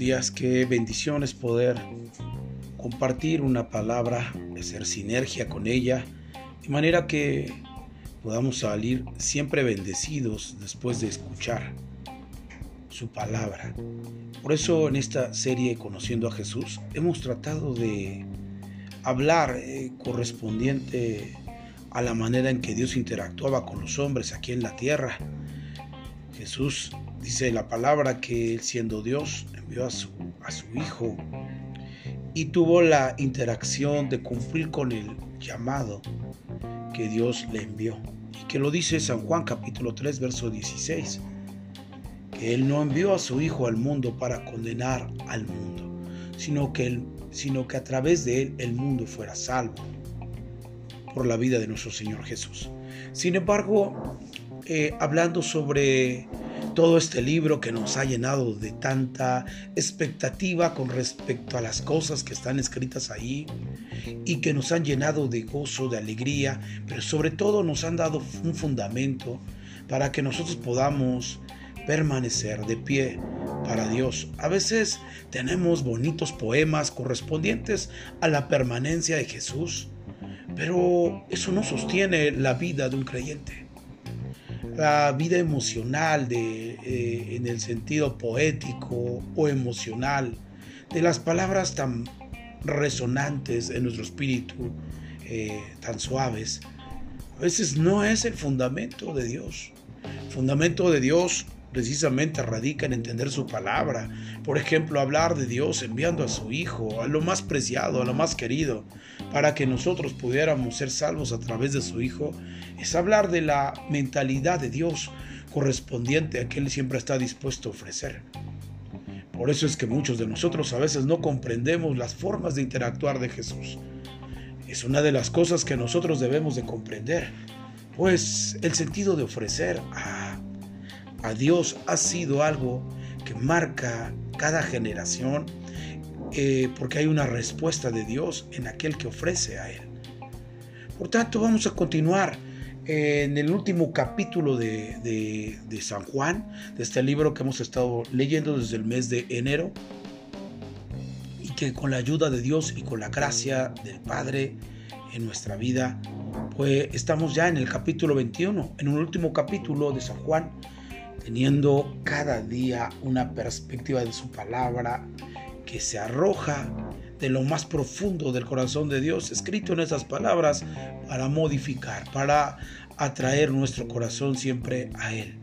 días, qué bendición es poder compartir una palabra, hacer sinergia con ella, de manera que podamos salir siempre bendecidos después de escuchar su palabra. Por eso en esta serie Conociendo a Jesús hemos tratado de hablar eh, correspondiente a la manera en que Dios interactuaba con los hombres aquí en la tierra. Jesús dice la palabra que él siendo Dios envió a su, a su Hijo y tuvo la interacción de cumplir con el llamado que Dios le envió. Y que lo dice San Juan capítulo 3 verso 16. Que Él no envió a su Hijo al mundo para condenar al mundo, sino que, él, sino que a través de Él el mundo fuera salvo por la vida de nuestro Señor Jesús. Sin embargo, eh, hablando sobre todo este libro que nos ha llenado de tanta expectativa con respecto a las cosas que están escritas ahí y que nos han llenado de gozo, de alegría, pero sobre todo nos han dado un fundamento para que nosotros podamos permanecer de pie para Dios. A veces tenemos bonitos poemas correspondientes a la permanencia de Jesús, pero eso no sostiene la vida de un creyente la vida emocional de, eh, en el sentido poético o emocional de las palabras tan resonantes en nuestro espíritu, eh, tan suaves, a veces no es el fundamento de Dios. El fundamento de Dios precisamente radica en entender su palabra. Por ejemplo, hablar de Dios enviando a su Hijo, a lo más preciado, a lo más querido, para que nosotros pudiéramos ser salvos a través de su Hijo, es hablar de la mentalidad de Dios correspondiente a que Él siempre está dispuesto a ofrecer. Por eso es que muchos de nosotros a veces no comprendemos las formas de interactuar de Jesús. Es una de las cosas que nosotros debemos de comprender, pues el sentido de ofrecer a a Dios ha sido algo que marca cada generación eh, porque hay una respuesta de Dios en aquel que ofrece a Él. Por tanto, vamos a continuar en el último capítulo de, de San Juan, de este libro que hemos estado leyendo desde el mes de enero, y que con la ayuda de Dios y con la gracia del Padre en nuestra vida, pues estamos ya en el capítulo 21, en un último capítulo de San Juan, teniendo cada día una perspectiva de su palabra que se arroja de lo más profundo del corazón de Dios, escrito en esas palabras, para modificar, para atraer nuestro corazón siempre a Él.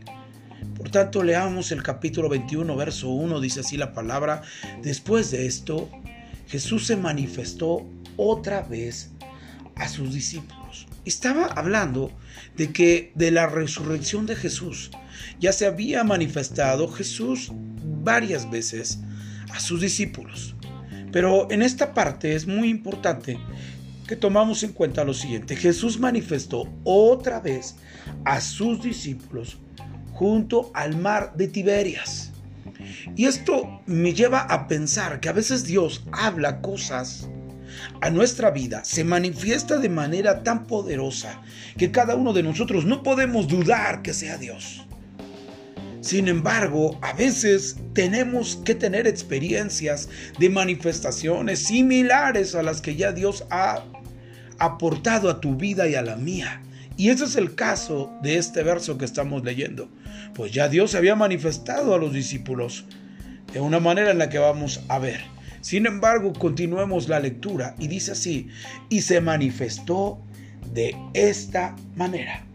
Por tanto, leamos el capítulo 21, verso 1, dice así la palabra, después de esto, Jesús se manifestó otra vez a sus discípulos. Estaba hablando de que de la resurrección de Jesús ya se había manifestado Jesús varias veces a sus discípulos. Pero en esta parte es muy importante que tomamos en cuenta lo siguiente. Jesús manifestó otra vez a sus discípulos junto al mar de Tiberias. Y esto me lleva a pensar que a veces Dios habla cosas a nuestra vida, se manifiesta de manera tan poderosa que cada uno de nosotros no podemos dudar que sea Dios. Sin embargo, a veces tenemos que tener experiencias de manifestaciones similares a las que ya Dios ha aportado a tu vida y a la mía. Y ese es el caso de este verso que estamos leyendo. Pues ya Dios había manifestado a los discípulos de una manera en la que vamos a ver. Sin embargo, continuemos la lectura y dice así, y se manifestó de esta manera.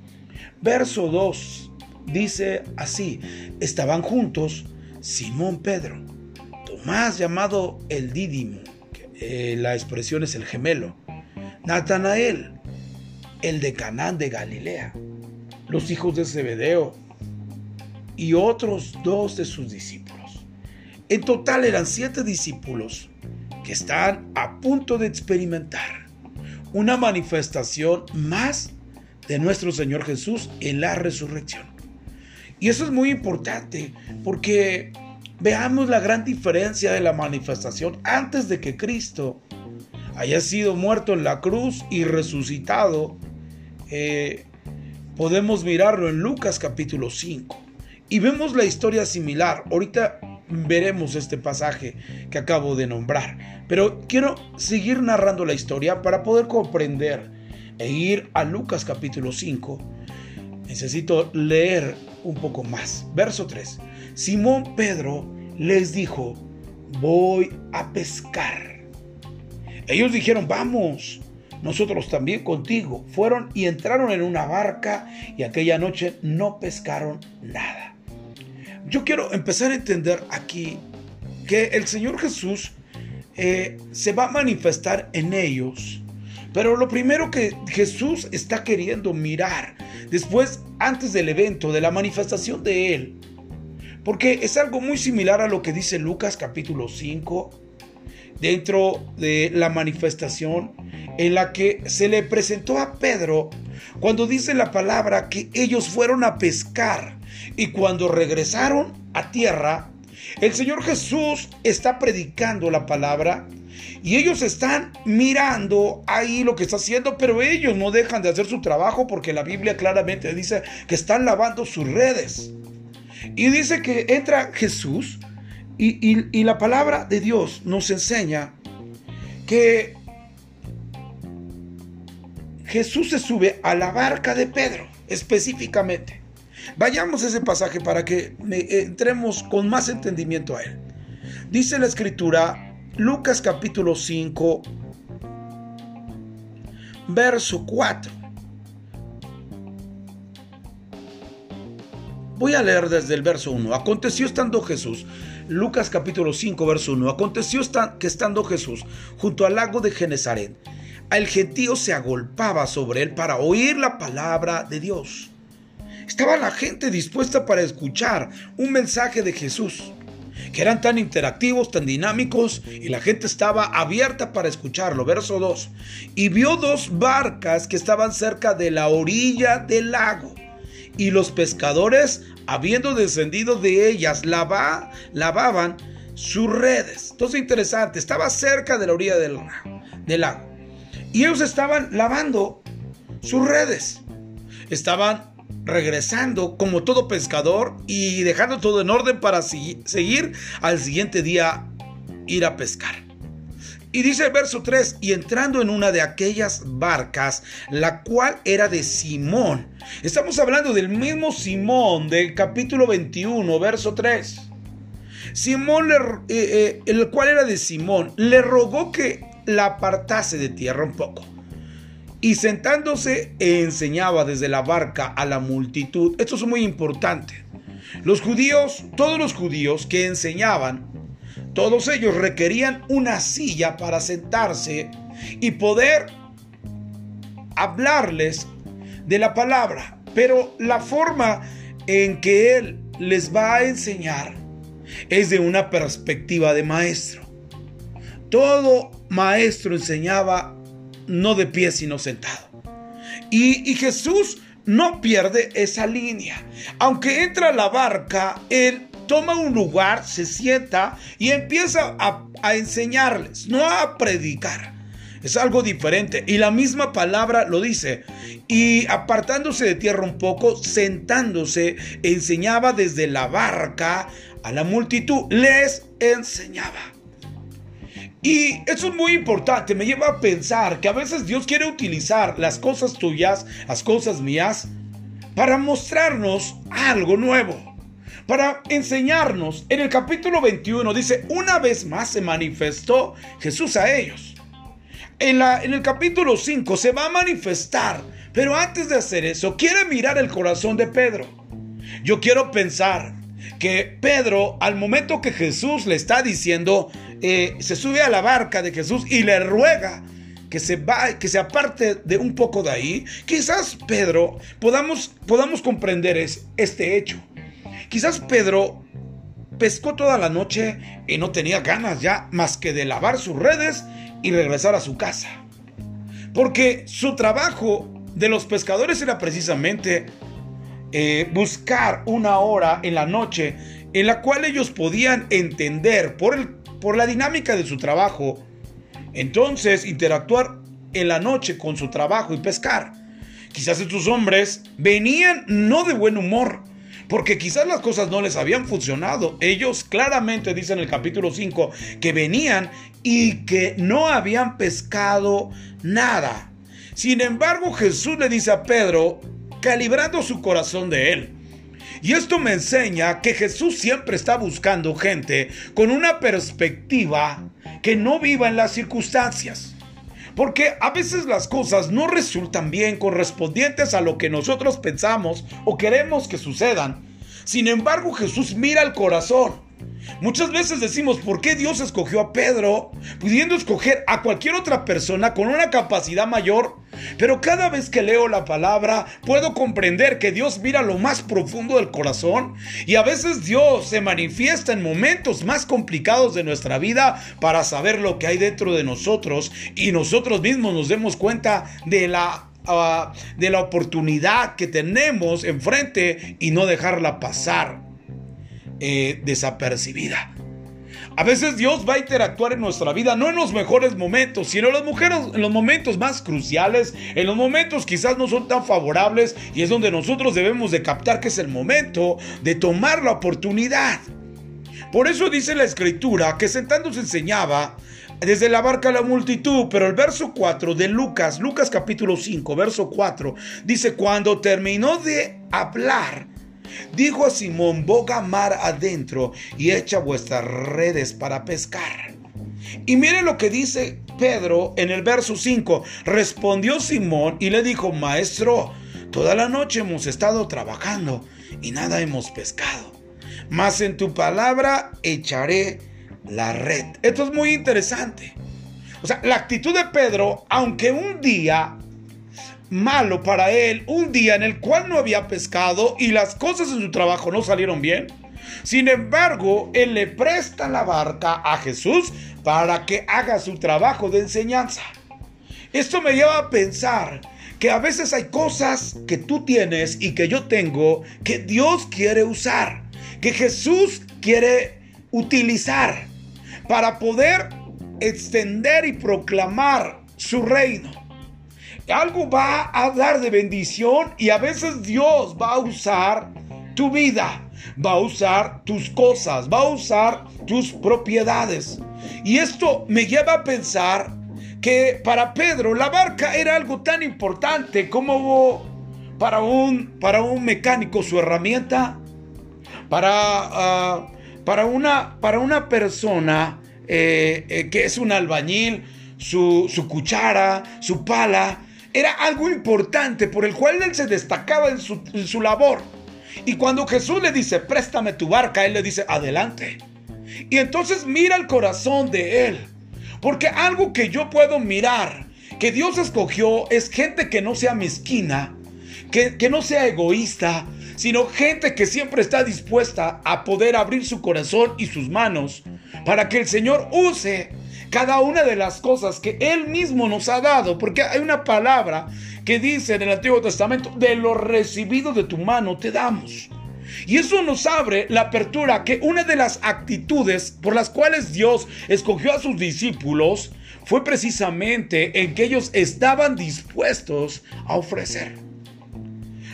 Verso 2 dice así, estaban juntos Simón Pedro, Tomás llamado el Dídimo, eh, la expresión es el gemelo, Natanael, el de Canaán de Galilea, los hijos de Zebedeo y otros dos de sus discípulos. En total eran siete discípulos que están a punto de experimentar una manifestación más de nuestro Señor Jesús en la resurrección. Y eso es muy importante porque veamos la gran diferencia de la manifestación antes de que Cristo haya sido muerto en la cruz y resucitado. Eh, podemos mirarlo en Lucas capítulo 5 y vemos la historia similar. Ahorita veremos este pasaje que acabo de nombrar. Pero quiero seguir narrando la historia para poder comprender e ir a Lucas capítulo 5. Necesito leer un poco más. Verso 3. Simón Pedro les dijo, voy a pescar. Ellos dijeron, vamos, nosotros también contigo. Fueron y entraron en una barca y aquella noche no pescaron nada. Yo quiero empezar a entender aquí que el Señor Jesús eh, se va a manifestar en ellos. Pero lo primero que Jesús está queriendo mirar después, antes del evento, de la manifestación de Él, porque es algo muy similar a lo que dice Lucas capítulo 5, dentro de la manifestación en la que se le presentó a Pedro cuando dice la palabra que ellos fueron a pescar y cuando regresaron a tierra, el Señor Jesús está predicando la palabra y ellos están mirando ahí lo que está haciendo, pero ellos no dejan de hacer su trabajo porque la Biblia claramente dice que están lavando sus redes. Y dice que entra Jesús y, la palabra de Dios nos enseña que Jesús se sube a la barca de Pedro, específicamente. Vayamos a ese pasaje para que entremos con más entendimiento a él. Dice la escritura, Lucas capítulo 5, verso 4. Voy a leer desde el verso 1. Aconteció estando Jesús, Lucas capítulo 5, verso 1. Aconteció que estando Jesús junto al lago de Genezaret, el gentío se agolpaba sobre él para oír la palabra de Dios. Estaba la gente dispuesta para escuchar un mensaje de Jesús, que eran tan interactivos, tan dinámicos, y la gente estaba abierta para escucharlo. Verso 2. Y vio dos barcas que estaban cerca de la orilla del lago, y los pescadores habiendo descendido de ellas, lavaban sus redes. Entonces interesante, estaba cerca de la orilla del, del lago. Y ellos estaban lavando sus redes. Estaban regresando como todo pescador y dejando todo en orden para seguir al siguiente día ir a pescar. Y dice el verso 3, y entrando en una de aquellas barcas, la cual era de Simón. Estamos hablando del mismo Simón del capítulo 21, verso 3. Simón, eh, eh, el cual era de Simón, le rogó que la apartase de tierra un poco. Y sentándose enseñaba desde la barca a la multitud. Esto es muy importante. Los judíos, todos los judíos que enseñaban, todos ellos requerían una silla para sentarse y poder hablarles de la palabra. Pero la forma en que Él les va a enseñar es de una perspectiva de maestro. Todo maestro enseñaba no de pie sino sentado. Y, Jesús no pierde esa línea. Aunque entra a la barca, Él toma un lugar, se sienta y empieza a, enseñarles, no a predicar. Es algo diferente. Y la misma palabra lo dice. Y apartándose de tierra un poco, sentándose, enseñaba desde la barca a la multitud. Les enseñaba. Y eso es muy importante. Me lleva a pensar que a veces Dios quiere utilizar las cosas tuyas, las cosas mías, para mostrarnos algo nuevo para enseñarnos. En el capítulo 21 dice, una vez más se manifestó Jesús a ellos. En, la, en el capítulo 5 se va a manifestar, pero antes de hacer eso, quiere mirar el corazón de Pedro. Yo quiero pensar que Pedro, al momento que Jesús le está diciendo, eh, se sube a la barca de Jesús y le ruega que se va, que se aparte de un poco de ahí, quizás Pedro podamos, podamos comprender es, este hecho. Quizás Pedro pescó toda la noche y no tenía ganas ya más que de lavar sus redes y regresar a su casa. Porque su trabajo de los pescadores era precisamente eh, buscar una hora en la noche en la cual ellos podían entender por, el, por la dinámica de su trabajo, entonces interactuar en la noche con su trabajo y pescar. Quizás estos hombres venían no de buen humor, porque quizás las cosas no les habían funcionado. Ellos claramente dicen en el capítulo 5 que venían y que no habían pescado nada. Sin embargo, Jesús le dice a Pedro, calibrando su corazón de él, y esto me enseña que Jesús siempre está buscando gente con una perspectiva que no viva en las circunstancias. Porque a veces las cosas no resultan bien correspondientes a lo que nosotros pensamos o queremos que sucedan. Sin embargo, Jesús mira el corazón. Muchas veces decimos, ¿por qué Dios escogió a Pedro pudiendo escoger a cualquier otra persona con una capacidad mayor? Pero cada vez que leo la palabra puedo comprender que Dios mira lo más profundo del corazón y a veces Dios se manifiesta en momentos más complicados de nuestra vida para saber lo que hay dentro de nosotros y nosotros mismos nos demos cuenta de la ah, de la oportunidad que tenemos enfrente y no dejarla pasar eh, desapercibida. A veces Dios va a interactuar en nuestra vida, no en los mejores momentos, sino en los, mujeres, en los momentos más cruciales, en los momentos quizás no son tan favorables y es donde nosotros debemos de captar que es el momento de tomar la oportunidad. Por eso dice la escritura que sentándose enseñaba desde la barca la multitud, pero el verso 4 de Lucas, Lucas capítulo 5, verso 4, dice, cuando terminó de hablar, Dijo a Simón, boga mar adentro y echa vuestras redes para pescar. Y mire lo que dice Pedro en el verso 5. Respondió Simón y le dijo, Maestro, toda la noche hemos estado trabajando y nada hemos pescado. Mas en tu palabra echaré la red. Esto es muy interesante. O sea, la actitud de Pedro, aunque un día malo para él, un día en el cual no había pescado y las cosas en su trabajo no salieron bien. Sin embargo, él le presta la barca a Jesús para que haga su trabajo de enseñanza. Esto me lleva a pensar que a veces hay cosas que tú tienes y que yo tengo que Dios quiere usar, que Jesús quiere utilizar para poder extender y proclamar su reino algo va a dar de bendición y a veces Dios va a usar tu vida, va a usar tus cosas, va a usar tus propiedades. Y esto me lleva a pensar que para Pedro la barca era algo tan importante como para un, para un mecánico su herramienta, para, ah, para, una, para una persona eh, eh, que es un albañil, su, su cuchara, su pala, era algo importante por el cual él se destacaba en su, labor. Y cuando Jesús le dice, préstame tu barca, él le dice, adelante. Y entonces mira el corazón de él. Porque algo que yo puedo mirar, que Dios escogió, es gente que no sea mezquina, que, que no sea egoísta, sino gente que siempre está dispuesta a poder abrir su corazón y sus manos para que el Señor use cada una de las cosas que Él mismo nos ha dado, porque hay una palabra que dice en el Antiguo Testamento, de lo recibido de tu mano te damos. Y eso nos abre la apertura que una de las actitudes por las cuales Dios escogió a sus discípulos fue precisamente en que ellos estaban dispuestos a ofrecer.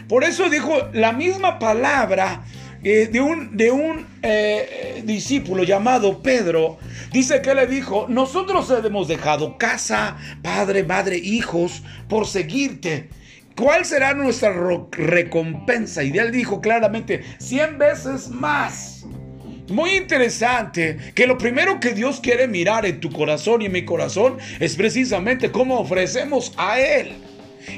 Por eso dijo la misma palabra eh, de un, de un eh, discípulo llamado Pedro, dice que le dijo, nosotros hemos dejado casa, padre, madre, hijos, por seguirte. ¿Cuál será nuestra recompensa? Y él dijo claramente, 100 veces más. Muy interesante que lo primero que Dios quiere mirar en tu corazón y en mi corazón es precisamente cómo ofrecemos a Él.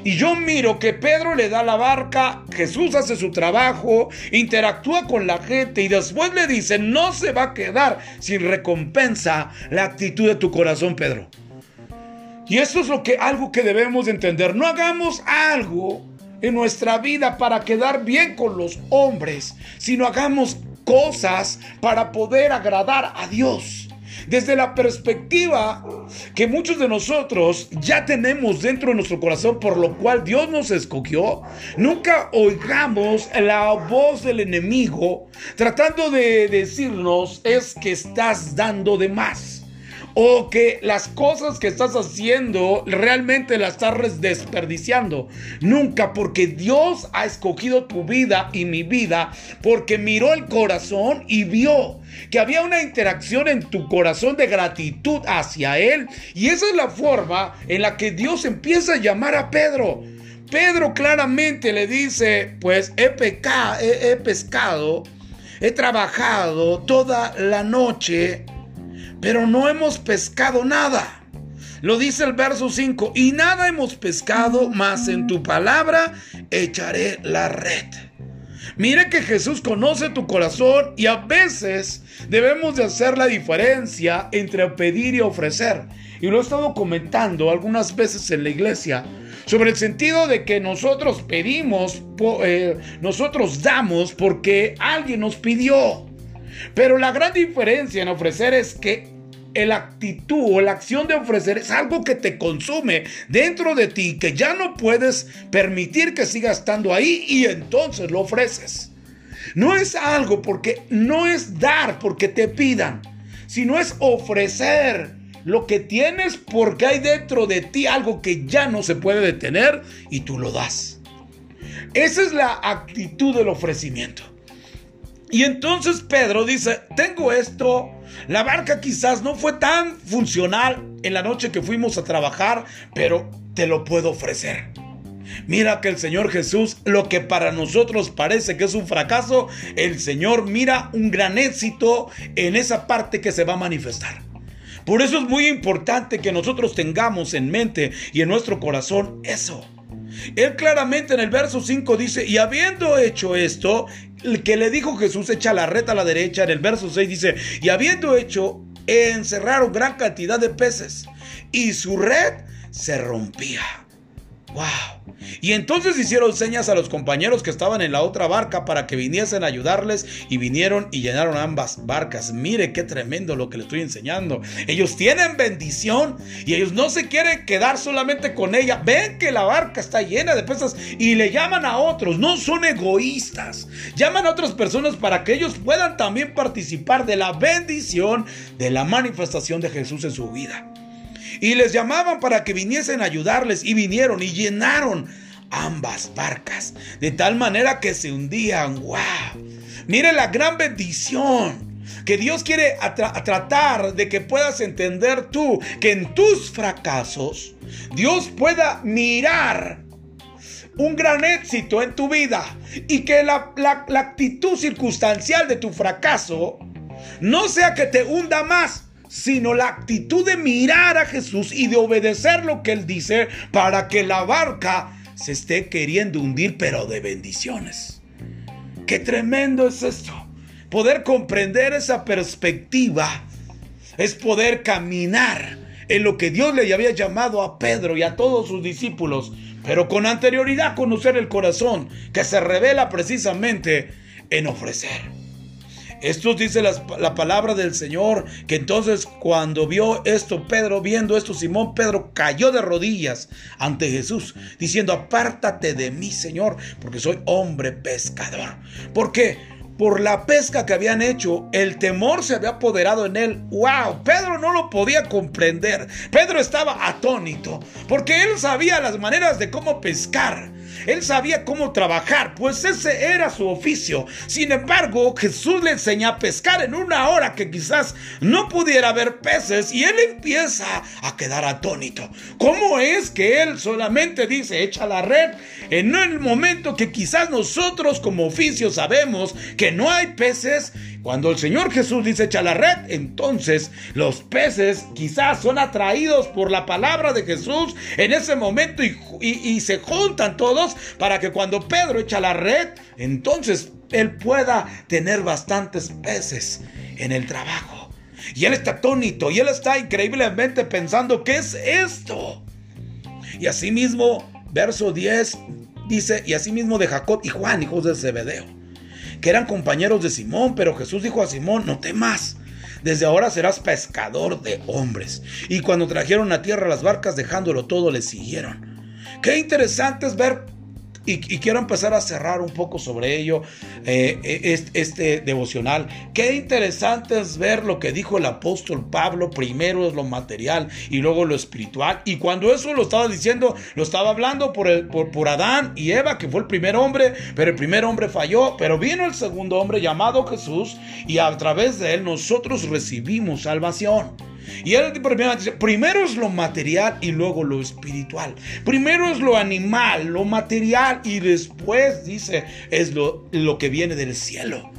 Y yo miro que Pedro le da la barca, Jesús hace su trabajo, interactúa con la gente y después le dice, no se va a quedar sin recompensa la actitud de tu corazón, Pedro. Y eso es lo que algo que debemos entender. No hagamos algo en nuestra vida para quedar bien con los hombres, sino hagamos cosas para poder agradar a Dios desde la perspectiva que muchos de nosotros ya tenemos dentro de nuestro corazón, por lo cual Dios nos escogió, nunca oigamos la voz del enemigo tratando de decirnos es que estás dando de más. O que las cosas que estás haciendo realmente las estás desperdiciando. Nunca, porque Dios ha escogido tu vida y mi vida, porque miró el corazón y vio que había una interacción en tu corazón de gratitud hacia Él. Y esa es la forma en la que Dios empieza a llamar a Pedro. Pedro claramente le dice, pues he, pecado, he pescado, he trabajado toda la noche pero no hemos pescado nada. Lo dice el verso 5, y nada hemos pescado, más en tu palabra echaré la red. Mire que Jesús conoce tu corazón y a veces debemos de hacer la diferencia entre pedir y ofrecer. Y lo he estado comentando algunas veces en la iglesia sobre el sentido de que nosotros pedimos, eh, nosotros damos porque alguien nos pidió. Pero la gran diferencia en ofrecer es que la actitud o la acción de ofrecer es algo que te consume dentro de ti, que ya no puedes permitir que siga estando ahí y entonces lo ofreces. No es algo porque no es dar porque te pidan, sino es ofrecer lo que tienes porque hay dentro de ti algo que ya no se puede detener y tú lo das. Esa es la actitud del ofrecimiento. Y entonces Pedro dice, tengo esto, la barca quizás no fue tan funcional en la noche que fuimos a trabajar, pero te lo puedo ofrecer. Mira que el Señor Jesús, lo que para nosotros parece que es un fracaso, el Señor mira un gran éxito en esa parte que se va a manifestar. Por eso es muy importante que nosotros tengamos en mente y en nuestro corazón eso. Él claramente en el verso 5 dice, y habiendo hecho esto, que le dijo Jesús echa la red a la derecha, en el verso 6 dice, y habiendo hecho, encerraron gran cantidad de peces, y su red se rompía. ¡Wow! Y entonces hicieron señas a los compañeros que estaban en la otra barca para que viniesen a ayudarles y vinieron y llenaron ambas barcas. Mire qué tremendo lo que le estoy enseñando. Ellos tienen bendición y ellos no se quieren quedar solamente con ella. Ven que la barca está llena de pesas y le llaman a otros. No son egoístas. Llaman a otras personas para que ellos puedan también participar de la bendición de la manifestación de Jesús en su vida. Y les llamaban para que viniesen a ayudarles y vinieron y llenaron ambas barcas de tal manera que se hundían. ¡Wow! Mire la gran bendición que Dios quiere tratar de que puedas entender tú que en tus fracasos Dios pueda mirar un gran éxito en tu vida y que la, la actitud circunstancial de tu fracaso no sea que te hunda más, sino la actitud de mirar a Jesús y de obedecer lo que Él dice para que la barca se esté queriendo hundir, pero de bendiciones. Qué tremendo es esto. Poder comprender esa perspectiva es poder caminar en lo que Dios le había llamado a Pedro y a todos sus discípulos, pero con anterioridad conocer el corazón que se revela precisamente en ofrecer. Esto dice la, palabra del Señor, que entonces cuando vio esto Pedro, viendo esto Simón Pedro cayó de rodillas ante Jesús, diciendo, apártate de mí Señor, porque soy hombre pescador. Porque por la pesca que habían hecho, el temor se había apoderado en él. ¡Wow! Pedro no lo podía comprender. Pedro estaba atónito, porque él sabía las maneras de cómo pescar. Él sabía cómo trabajar, pues ese era su oficio. Sin embargo, Jesús le enseña a pescar en una hora que quizás no pudiera ver peces y él empieza a quedar atónito. ¿Cómo es que él solamente dice echa la red en el momento que quizás nosotros como oficio sabemos que no hay peces cuando el Señor Jesús dice echa la red, entonces los peces quizás son atraídos por la palabra de Jesús en ese momento y, se juntan todos para que cuando Pedro echa la red, entonces él pueda tener bastantes peces en el trabajo. Y él está atónito y él está increíblemente pensando, ¿qué es esto? Y asimismo, verso 10 dice, y asimismo de Jacob y Juan, hijos de Zebedeo que eran compañeros de Simón, pero Jesús dijo a Simón, no temas. Desde ahora serás pescador de hombres. Y cuando trajeron a tierra las barcas, dejándolo todo, le siguieron. Qué interesante es ver y, quiero empezar a cerrar un poco sobre ello, eh, este, este, devocional. Qué interesante es ver lo que dijo el apóstol Pablo. Primero es lo material y luego lo espiritual. Y cuando eso lo estaba diciendo, lo estaba hablando por, el, por, por Adán y Eva, que fue el primer hombre, pero el primer hombre falló. Pero vino el segundo hombre llamado Jesús y a través de él nosotros recibimos salvación. Y dice, primero es lo material y luego lo espiritual. Primero es lo animal, lo material y después dice es lo, lo que viene del cielo.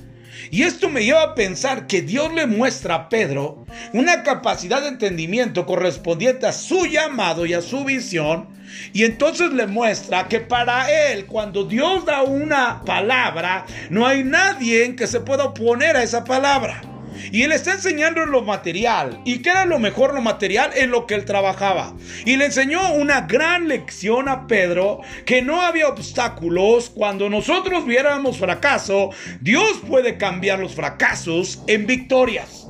Y esto me lleva a pensar que Dios le muestra a Pedro una capacidad de entendimiento correspondiente a su llamado y a su visión. Y entonces le muestra que para él, cuando Dios da una palabra, no hay nadie que se pueda oponer a esa palabra. Y él está enseñando en lo material. ¿Y qué era lo mejor lo material? En lo que él trabajaba. Y le enseñó una gran lección a Pedro que no había obstáculos. Cuando nosotros viéramos fracaso, Dios puede cambiar los fracasos en victorias.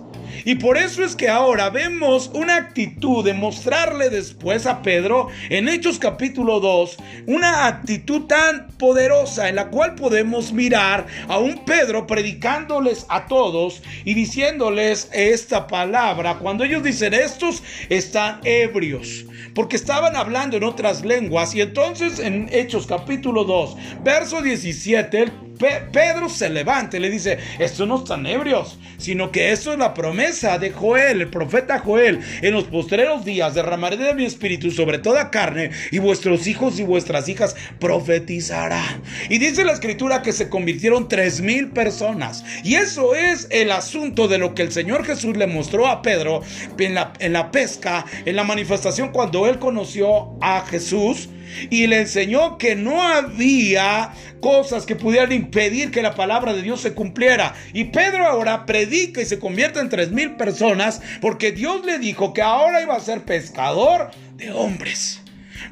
Y por eso es que ahora vemos una actitud de mostrarle después a Pedro en Hechos capítulo 2, una actitud tan poderosa en la cual podemos mirar a un Pedro predicándoles a todos y diciéndoles esta palabra. Cuando ellos dicen estos están ebrios, porque estaban hablando en otras lenguas. Y entonces en Hechos capítulo 2, verso 17, Pedro se levanta y le dice, estos no están ebrios, sino que esto es la promesa de Joel, el profeta Joel. En los postreros días derramaré de mi espíritu sobre toda carne y vuestros hijos y vuestras hijas profetizarán. Y dice la escritura que se convirtieron tres mil personas. Y eso es el asunto de lo que el Señor Jesús le mostró a Pedro en la pesca, en la manifestación cuando él conoció a Jesús y le enseñó que no había cosas que pudieran impedir que la palabra de Dios se cumpliera. Y Pedro ahora predica y se convierte en tres mil personas porque Dios le dijo que ahora iba a ser pescador de hombres.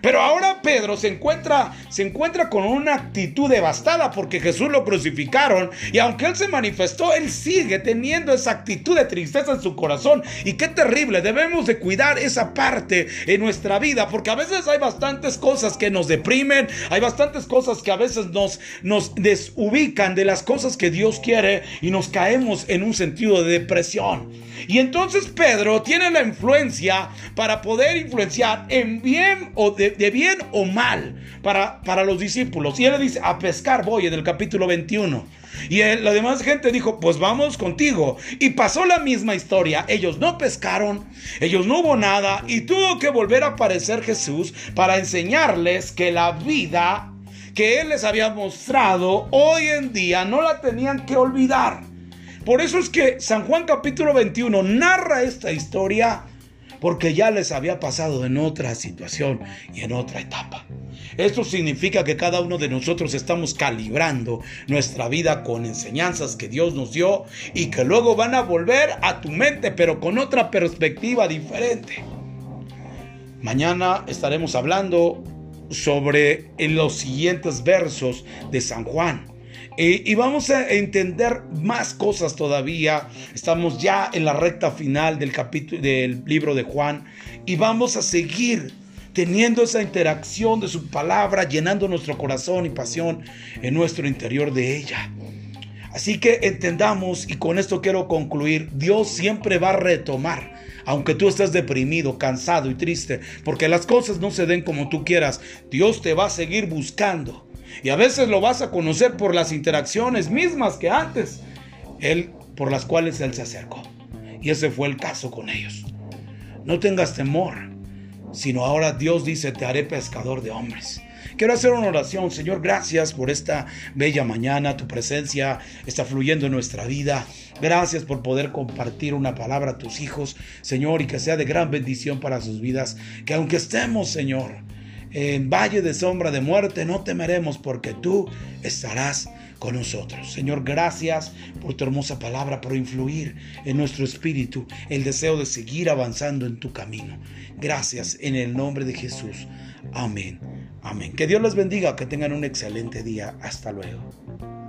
Pero ahora Pedro se encuentra, se encuentra con una actitud devastada porque Jesús lo crucificaron y aunque él se manifestó, él sigue teniendo esa actitud de tristeza en su corazón. Y qué terrible, debemos de cuidar esa parte en nuestra vida porque a veces hay bastantes cosas que nos deprimen, hay bastantes cosas que a veces nos, nos desubican de las cosas que Dios quiere y nos caemos en un sentido de depresión. Y entonces Pedro tiene la influencia para poder influenciar en bien o de, bien o mal para, para los discípulos. Y él le dice, a pescar voy en el capítulo 21. Y la demás gente dijo, pues vamos contigo. Y pasó la misma historia. Ellos no pescaron, ellos no hubo nada. Y tuvo que volver a aparecer Jesús para enseñarles que la vida que Él les había mostrado hoy en día no la tenían que olvidar. Por eso es que San Juan capítulo 21 narra esta historia porque ya les había pasado en otra situación y en otra etapa. Esto significa que cada uno de nosotros estamos calibrando nuestra vida con enseñanzas que Dios nos dio y que luego van a volver a tu mente, pero con otra perspectiva diferente. Mañana estaremos hablando sobre los siguientes versos de San Juan. Y vamos a entender más cosas todavía. Estamos ya en la recta final del capítulo del libro de Juan y vamos a seguir teniendo esa interacción de su palabra, llenando nuestro corazón y pasión en nuestro interior de ella. Así que entendamos, y con esto quiero concluir, Dios siempre va a retomar, aunque tú estés deprimido, cansado y triste, porque las cosas no se den como tú quieras, Dios te va a seguir buscando. Y a veces lo vas a conocer por las interacciones mismas que antes, él, por las cuales Él se acercó. Y ese fue el caso con ellos. No tengas temor, sino ahora Dios dice, te haré pescador de hombres. Quiero hacer una oración. Señor, gracias por esta bella mañana. Tu presencia está fluyendo en nuestra vida. Gracias por poder compartir una palabra a tus hijos, Señor, y que sea de gran bendición para sus vidas. Que aunque estemos, Señor, en valle de sombra de muerte, no temeremos porque tú estarás con nosotros. Señor, gracias por tu hermosa palabra, por influir en nuestro espíritu el deseo de seguir avanzando en tu camino. Gracias en el nombre de Jesús. Amén. Amén. Que Dios les bendiga, que tengan un excelente día. Hasta luego.